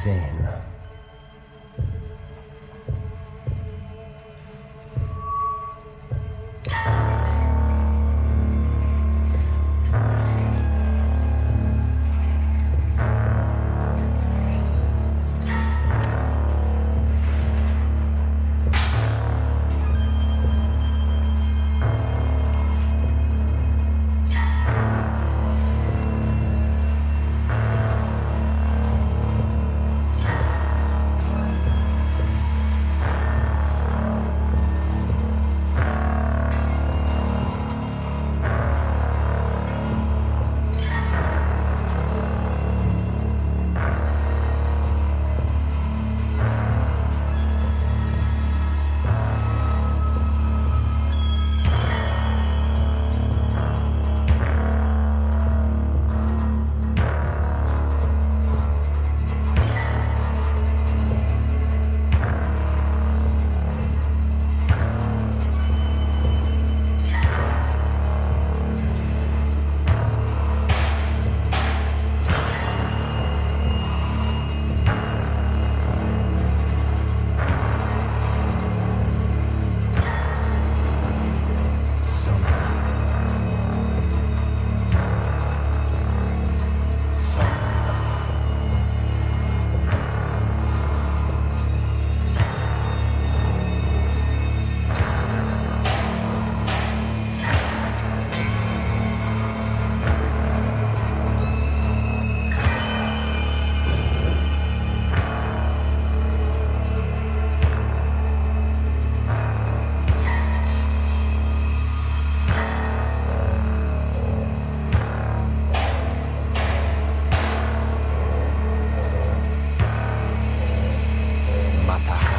gesehen. Matahari.